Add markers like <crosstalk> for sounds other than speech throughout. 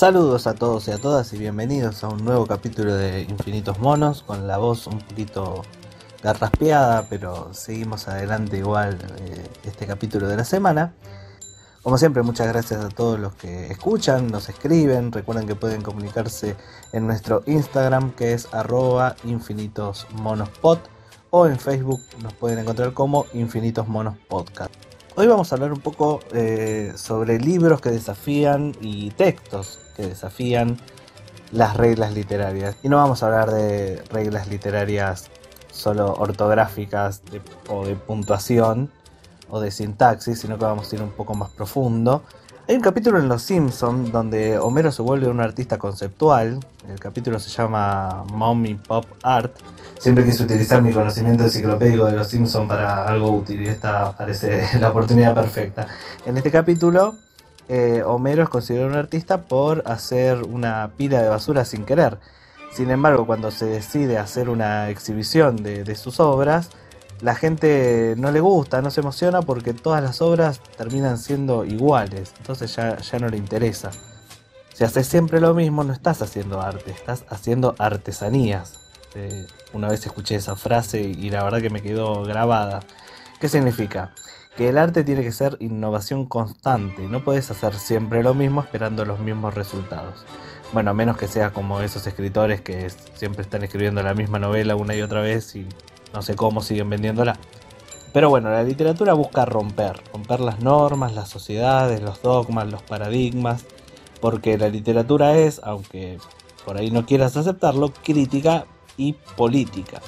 Saludos a todos y a todas y bienvenidos a un nuevo capítulo de Infinitos Monos con la voz un poquito garraspeada, pero seguimos adelante igual eh, este capítulo de la semana. Como siempre, muchas gracias a todos los que escuchan, nos escriben. Recuerden que pueden comunicarse en nuestro Instagram que es arroba infinitosmonospot o en Facebook nos pueden encontrar como Infinitos Monos Podcast. Hoy vamos a hablar un poco eh, sobre libros que desafían y textos que desafían las reglas literarias. Y no vamos a hablar de reglas literarias solo ortográficas o de puntuación o de sintaxis, sino que vamos a ir un poco más profundo. Hay un capítulo en Los Simpsons donde Homero se vuelve un artista conceptual. El capítulo se llama Mommy Pop Art. Siempre quise utilizar mi conocimiento enciclopédico de Los Simpsons para algo útil y esta parece <laughs> la oportunidad perfecta. En este capítulo, eh, Homero es considerado un artista por hacer una pila de basura sin querer. Sin embargo, cuando se decide hacer una exhibición de sus obras, la gente no le gusta, no se emociona porque todas las obras terminan siendo iguales, entonces ya, ya no le interesa. Si haces siempre lo mismo, no estás haciendo arte, estás haciendo artesanías. Eh, una vez escuché esa frase y la verdad que me quedó grabada. ¿Qué significa? Que el arte tiene que ser innovación constante, no puedes hacer siempre lo mismo esperando los mismos resultados. Bueno, a menos que seas como esos escritores que siempre están escribiendo la misma novela una y otra vez y no sé cómo siguen vendiéndola. Pero bueno, la literatura busca romper, romper las normas, las sociedades, los dogmas, los paradigmas, porque la literatura es, aunque por ahí no quieras aceptarlo, crítica y política.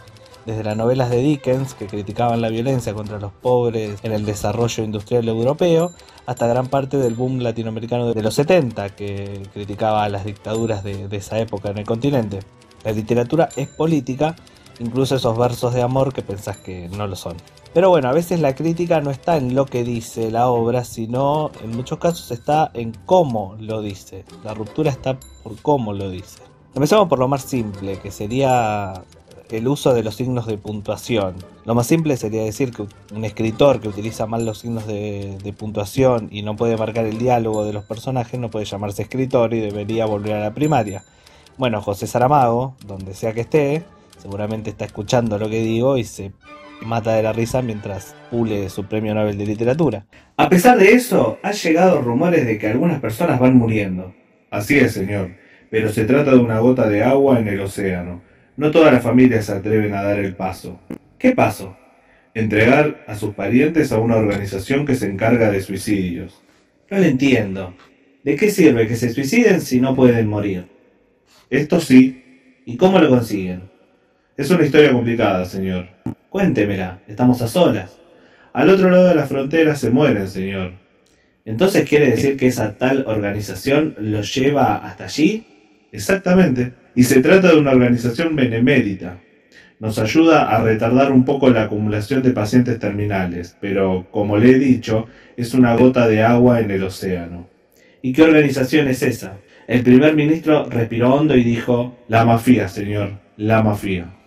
Desde las novelas de Dickens, que criticaban la violencia contra los pobres en el desarrollo industrial europeo, hasta gran parte del boom latinoamericano de los 70, que criticaba las dictaduras de, de esa época en el continente. La literatura es política incluso esos versos de amor que pensás que no lo son. Pero bueno, a veces la crítica no está en lo que dice la obra, sino en muchos casos está en cómo lo dice. La ruptura está por cómo lo dice. Empezamos por lo más simple, que sería el uso de los signos de puntuación. Lo más simple sería decir que un escritor que utiliza mal los signos de, de, puntuación y no puede marcar el diálogo de los personajes no puede llamarse escritor y debería volver a la primaria. Bueno, José Saramago, donde sea que esté, seguramente está escuchando lo que digo y se mata de la risa mientras pule su premio Nobel de Literatura. A pesar de eso, ha llegado rumores de que algunas personas van muriendo. Así es, señor, pero se trata de una gota de agua en el océano. No todas las familias se atreven a dar el paso. ¿Qué paso? Entregar a sus parientes a una organización que se encarga de suicidios. No lo entiendo. ¿De qué sirve que se suiciden si no pueden morir? Esto sí. ¿Y cómo lo consiguen? Es una historia complicada, señor. Cuéntemela, estamos a solas. Al otro lado de la frontera se mueren, señor. ¿Entonces quiere decir que esa tal organización los lleva hasta allí? Exactamente. Y se trata de una organización benemérita. Nos ayuda a retardar un poco la acumulación de pacientes terminales, pero, como le he dicho, es una gota de agua en el océano. ¿Y qué organización es esa? El primer ministro respiró hondo y dijo, La mafia, señor, la mafia.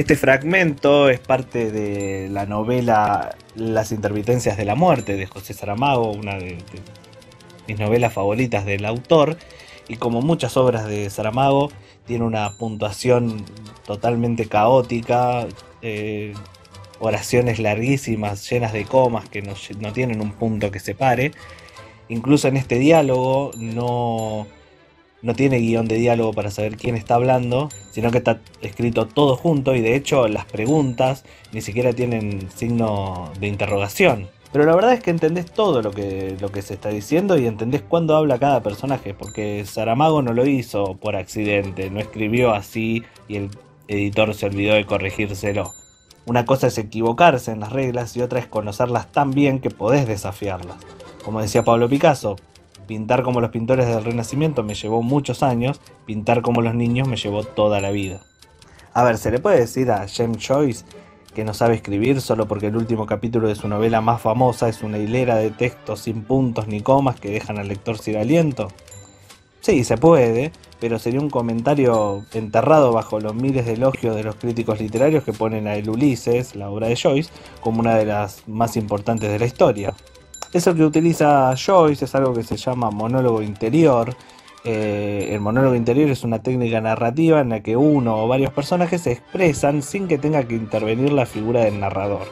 Este fragmento es parte de la novela Las intermitencias de la muerte de José Saramago, una de, mis novelas favoritas del autor, y como muchas obras de Saramago, tiene una puntuación totalmente caótica, eh, oraciones larguísimas, llenas de comas que no, no tienen un punto que separe. Incluso en este diálogo no, no tiene guion de diálogo para saber quién está hablando, sino que está escrito todo junto y de hecho las preguntas ni siquiera tienen signo de interrogación. Pero la verdad es que entendés todo lo que, lo que se está diciendo y entendés cuándo habla cada personaje, porque Saramago no lo hizo por accidente, no escribió así y el editor se olvidó de corregírselo. Una cosa es equivocarse en las reglas y otra es conocerlas tan bien que podés desafiarlas. Como decía Pablo Picasso, Pintar como los pintores del Renacimiento me llevó muchos años, pintar como los niños me llevó toda la vida. A ver, ¿se le puede decir a James Joyce que no sabe escribir solo porque el último capítulo de su novela más famosa es una hilera de textos sin puntos ni comas que dejan al lector sin aliento? Sí, se puede, pero sería un comentario enterrado bajo los miles de elogios de los críticos literarios que ponen a El Ulises, la obra de Joyce, como una de las más importantes de la historia. Eso que utiliza Joyce es algo que se llama monólogo interior Eh, el monólogo interior es una técnica narrativa en la que uno o varios personajes se expresan sin que tenga que intervenir la figura del narrador.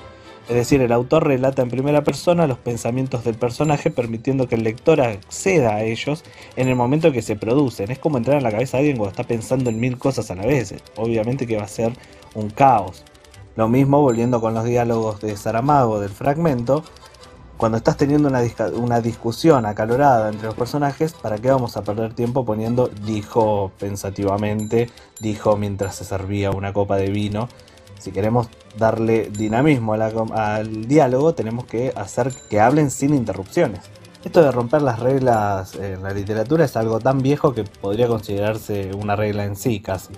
Es decir, el autor relata en primera persona los pensamientos del personaje permitiendo que el lector acceda a ellos en el momento que se producen. Es como entrar en la cabeza de alguien cuando está pensando en mil cosas a la vez. Obviamente que va a ser un caos. Lo mismo volviendo con los diálogos de Saramago del fragmento. Cuando estás teniendo una, discusión acalorada entre los personajes, ¿para qué vamos a perder tiempo poniendo dijo pensativamente, dijo mientras se servía una copa de vino? si queremos darle dinamismo al diálogo, tenemos que hacer que hablen sin interrupciones. Esto de romper las reglas en la literatura es algo tan viejo que podría considerarse una regla en sí casi.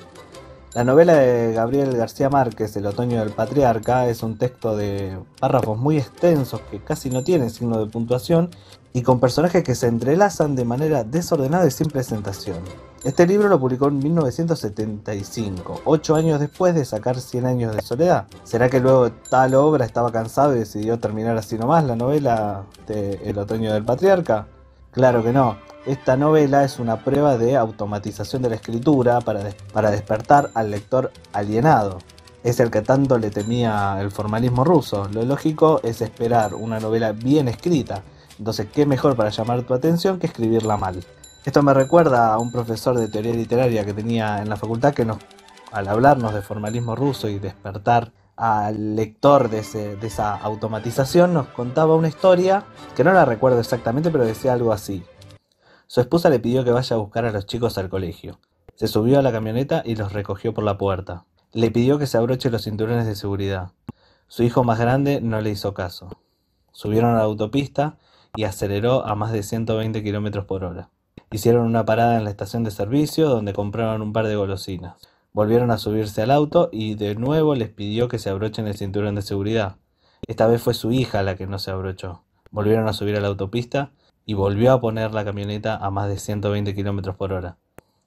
La novela de Gabriel García Márquez, El otoño del patriarca, es un texto de párrafos muy extensos que casi no tienen signo de puntuación y con personajes que se entrelazan de manera desordenada y sin presentación. Este libro lo publicó en 1975, ocho años después de sacar Cien años de soledad. ¿Será que luego tal obra estaba cansado y decidió terminar así nomás la novela de El otoño del patriarca? Claro que no. Esta novela es una prueba de automatización de la escritura para, para despertar al lector alienado. Es el que tanto le temía el formalismo ruso. Lo lógico es esperar una novela bien escrita. Entonces, ¿qué mejor para llamar tu atención que escribirla mal? Esto me recuerda a un profesor de teoría literaria que tenía en la facultad que nos, al hablarnos de formalismo ruso y despertar al lector de, esa automatización, nos contaba una historia que no la recuerdo exactamente, pero decía algo así. Su esposa le pidió que vaya a buscar a los chicos al colegio. Se subió a la camioneta y los recogió por la puerta. Le pidió que se abroche los cinturones de seguridad. Su hijo más grande no le hizo caso. Subieron a la autopista y aceleró a más de 120 km por hora. Hicieron una parada en la estación de servicio donde compraron un par de golosinas. Volvieron a subirse al auto y de nuevo les pidió que se abrochen el cinturón de seguridad. Esta vez fue su hija la que no se abrochó. Volvieron a subir a la autopista y volvió a poner la camioneta a más de 120 km por hora.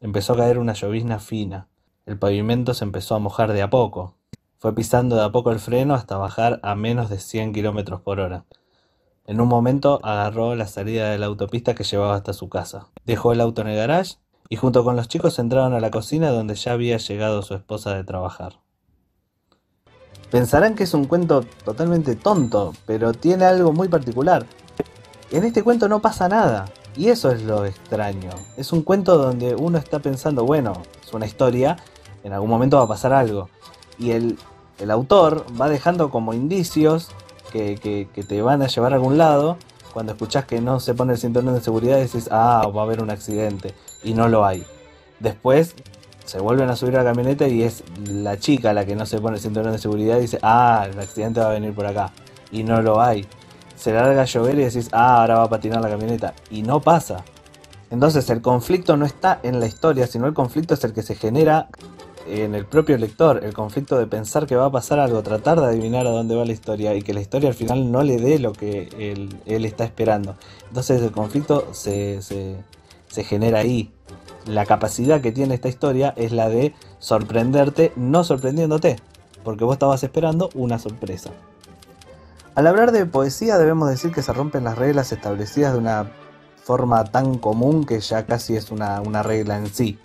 Empezó a caer una llovizna fina. El pavimento se empezó a mojar de a poco. Fue pisando de a poco el freno hasta bajar a menos de 100 km por hora. En un momento agarró la salida de la autopista que llevaba hasta su casa. Dejó el auto en el garage y junto con los chicos entraron a la cocina donde ya había llegado su esposa de trabajar. Pensarán que es un cuento totalmente tonto, pero tiene algo muy particular. En este cuento no pasa nada, y eso es lo extraño. Es un cuento donde uno está pensando, bueno, es una historia, en algún momento va a pasar algo. Y el, el autor va dejando como indicios que, te van a llevar a algún lado, cuando escuchás que no se pone el cinturón de seguridad decís, ah, va a haber un accidente, y no lo hay. Después se vuelven a subir a la camioneta y es la chica la que no se pone el cinturón de seguridad y dice, ah, el accidente va a venir por acá, y no lo hay. Se larga a llover y decís, ah, ahora va a patinar la camioneta, y no pasa. Entonces el conflicto no está en la historia, sino el conflicto es el que se genera en el propio lector, el conflicto de pensar que va a pasar algo, tratar de adivinar a dónde va la historia y que la historia al final no le dé lo que él, está esperando. Entonces el conflicto se, se genera ahí. La capacidad que tiene esta historia es la de sorprenderte no sorprendiéndote, porque vos estabas esperando una sorpresa. Al hablar de poesía debemos decir que se rompen las reglas establecidas de una forma tan común que ya casi es una, una regla en sí.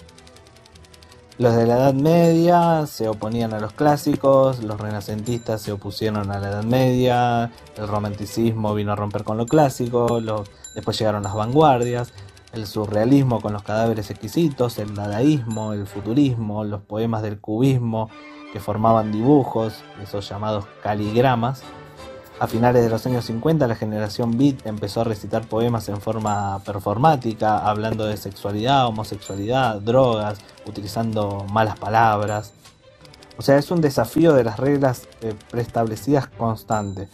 Los de la Edad Media se oponían a los clásicos, los renacentistas se opusieron a la Edad Media, el romanticismo vino a romper con lo clásico, después llegaron las vanguardias, el surrealismo con los cadáveres exquisitos, el dadaísmo, el futurismo, los poemas del cubismo que formaban dibujos, esos llamados caligramas, a finales de los años 50 la generación beat empezó a recitar poemas en forma performática, hablando de sexualidad, homosexualidad, drogas, utilizando malas palabras. O sea, es un desafío de las reglas eh, preestablecidas constante.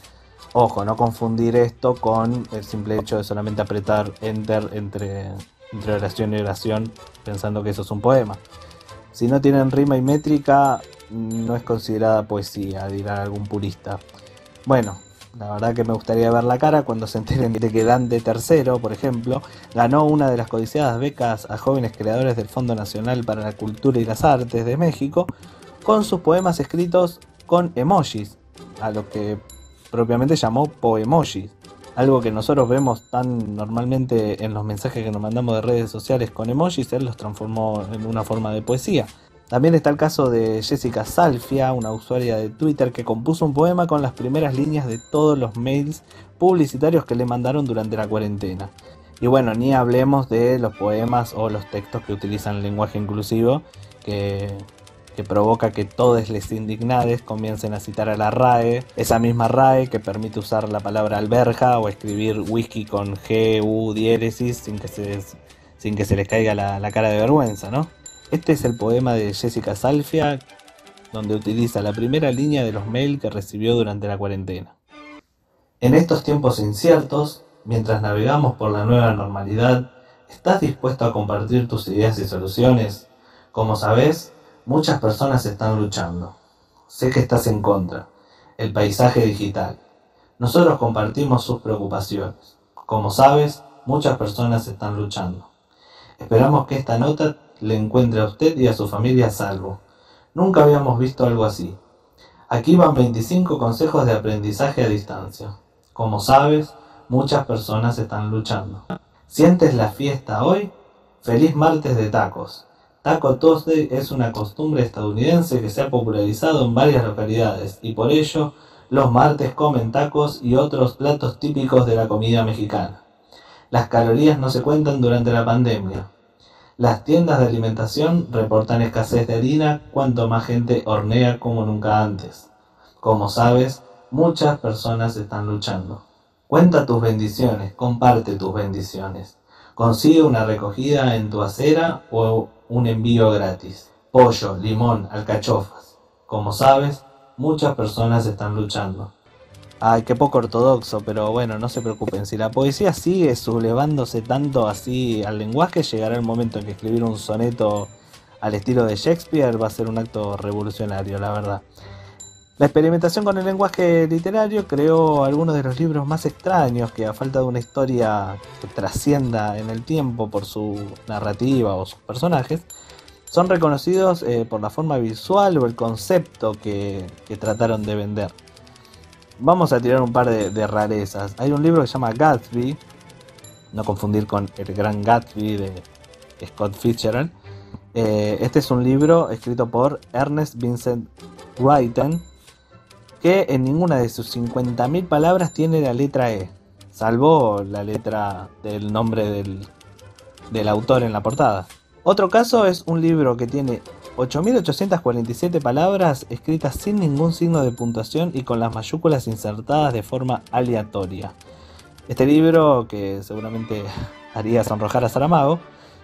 Ojo, no confundir esto con el simple hecho de solamente apretar enter entre, entre oración y oración pensando que eso es un poema. Si no tienen rima y métrica, no es considerada poesía, dirá algún purista. Bueno, la verdad que me gustaría ver la cara cuando se enteren de que Dante tercero, por ejemplo, ganó una de las codiciadas becas a jóvenes creadores del Fondo Nacional para la Cultura y las Artes de México con sus poemas escritos con emojis, a lo que propiamente llamó poemojis. Algo que nosotros vemos tan normalmente en los mensajes que nos mandamos de redes sociales con emojis, él los transformó en una forma de poesía. También está el caso de Jessica Salfia, una usuaria de Twitter que compuso un poema con las primeras líneas de todos los mails publicitarios que le mandaron durante la cuarentena. Y bueno, ni hablemos de los poemas o los textos que utilizan lenguaje inclusivo, que provoca que todos les indignades comiencen a citar a la RAE, esa misma RAE que permite usar la palabra alberja o escribir whisky con G, U, diéresis sin que se, sin que se les caiga la cara de vergüenza, ¿no? Este es el poema de Jessica Salfia, donde utiliza la primera línea de los mails que recibió durante la cuarentena. En estos tiempos inciertos, mientras navegamos por la nueva normalidad, ¿estás dispuesto a compartir tus ideas y soluciones? Como sabes, Muchas personas están luchando. Sé que estás en contra. El paisaje digital. Nosotros compartimos sus preocupaciones. Como sabes, muchas personas están luchando. Esperamos que esta nota le encuentre a usted y a su familia a salvo. Nunca habíamos visto algo así. Aquí van 25 consejos de aprendizaje a distancia. Como sabes, muchas personas están luchando. ¿Sientes la fiesta hoy? Feliz martes de tacos. Taco Tuesday es una costumbre estadounidense que se ha popularizado en varias localidades y por ello los martes comen tacos y otros platos típicos de la comida mexicana. Las calorías no se cuentan durante la pandemia. Las tiendas de alimentación reportan escasez de harina cuanto más gente hornea como nunca antes. Como sabes, muchas personas están luchando. Cuenta tus bendiciones, comparte tus bendiciones. Consigue una recogida en tu acera o un envío gratis. Pollo, limón, alcachofas. Como sabes, muchas personas están luchando. Ay, qué poco ortodoxo, pero bueno, no se preocupen. Si la poesía sigue sublevándose tanto así al lenguaje, llegará el momento en que escribir un soneto al estilo de Shakespeare va a ser un acto revolucionario, la verdad. La experimentación con el lenguaje literario creó algunos de los libros más extraños que a falta de una historia que trascienda en el tiempo por su narrativa o sus personajes, son reconocidos eh, por la forma visual o el concepto que, trataron de vender. Vamos a tirar un par de, rarezas. Hay un libro que se llama Gatsby, no confundir con El Gran Gatsby de Scott Fitzgerald. Eh, este es un libro escrito por Ernest Vincent Wrighton que en ninguna de sus 50.000 palabras tiene la letra E, salvo la letra del nombre del, del autor en la portada. Otro caso es un libro que tiene 8.847 palabras escritas sin ningún signo de puntuación y con las mayúsculas insertadas de forma aleatoria. Este libro, que seguramente <laughs> haría sonrojar a Saramago,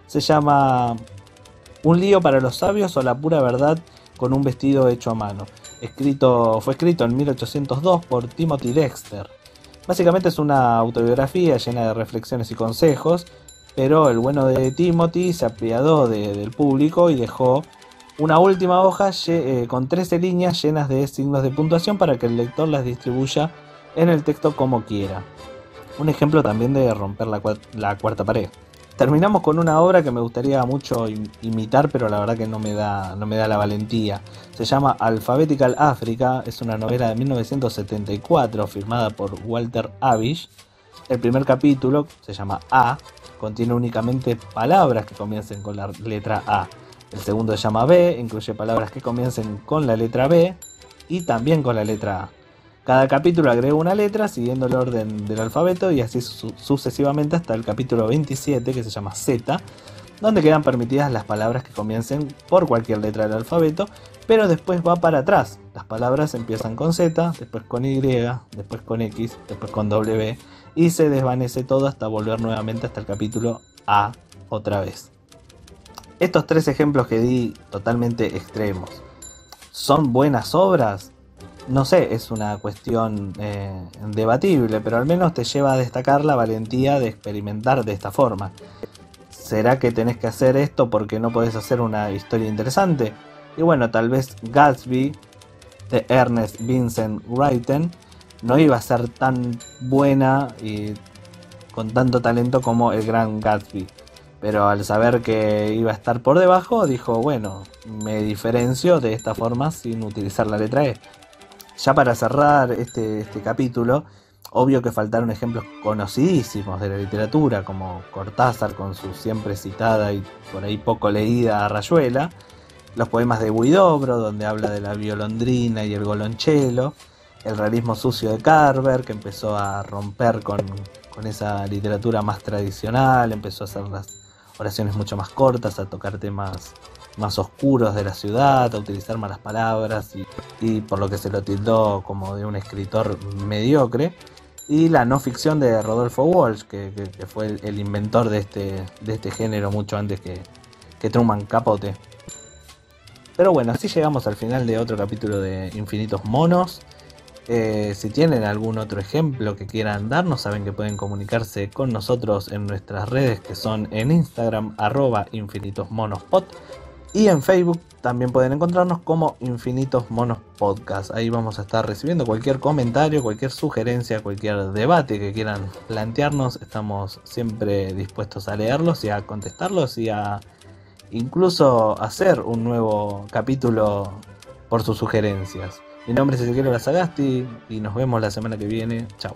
se llama Un lío para los sabios o la pura verdad con un vestido hecho a mano escrito, fue escrito en 1802 por Timothy Dexter. Básicamente es una autobiografía llena de reflexiones y consejos, pero el bueno de Timothy se apiadó del público y dejó una última hoja eh, con 13 líneas llenas de signos de puntuación para que el lector las distribuya en el texto como quiera. Un ejemplo también de romper la cuarta pared. Terminamos con una obra que me gustaría mucho imitar, pero la verdad que no me da, no me da la valentía. Se llama Alphabetical Africa, es una novela de 1974 firmada por Walter Abish. El primer capítulo se llama A, contiene únicamente palabras que comiencen con la letra A. El segundo se llama B, incluye palabras que comiencen con la letra B y también con la letra A. Cada capítulo agrega una letra siguiendo el orden del alfabeto y así sucesivamente hasta el capítulo 27 que se llama Z, donde quedan permitidas las palabras que comiencen por cualquier letra del alfabeto, pero después va para atrás. Las palabras empiezan con Z, después con Y, después con X, después con W y se desvanece todo hasta volver nuevamente hasta el capítulo A otra vez. Estos tres ejemplos que di totalmente extremos, ¿son buenas obras? no sé, es una cuestión eh, debatible, pero al menos te lleva a destacar la valentía de experimentar de esta forma. ¿Será que tenés que hacer esto porque no podés hacer una historia interesante? Y bueno, tal vez Gatsby de Ernest Vincent Wrighton no iba a ser tan buena y con tanto talento como el gran Gatsby. Pero al saber que iba a estar por debajo, dijo, bueno, me diferencio de esta forma sin utilizar la letra E ya para cerrar este, este capítulo, Obvio que faltaron ejemplos conocidísimos de la literatura, como Cortázar con su siempre citada y por ahí poco leída Rayuela, los poemas de Huidobro, donde habla de la violondrina y el golonchelo, el realismo sucio de Carver, que empezó a romper con, con esa literatura más tradicional, empezó a hacer las oraciones mucho más cortas, a tocar temas más oscuros de la ciudad, a utilizar malas palabras y, por lo que se lo tildó como de un escritor mediocre. Y la no ficción de Rodolfo Walsh, que, fue el, inventor de este, de este género mucho antes que, que Truman Capote. Pero bueno, así llegamos al final de otro capítulo de Infinitos Monos. Eh, si tienen algún otro ejemplo que quieran darnos, saben que pueden comunicarse con nosotros en nuestras redes que son en Instagram arroba infinitosmonospot y en Facebook también pueden encontrarnos como Infinitos Monos Podcast. Ahí vamos a estar recibiendo cualquier comentario, cualquier sugerencia, cualquier debate que quieran plantearnos. Estamos siempre dispuestos a leerlos y a contestarlos y a incluso hacer un nuevo capítulo por sus sugerencias. Mi nombre es Ezequiel Lazagasti y nos vemos la semana que viene. Chao.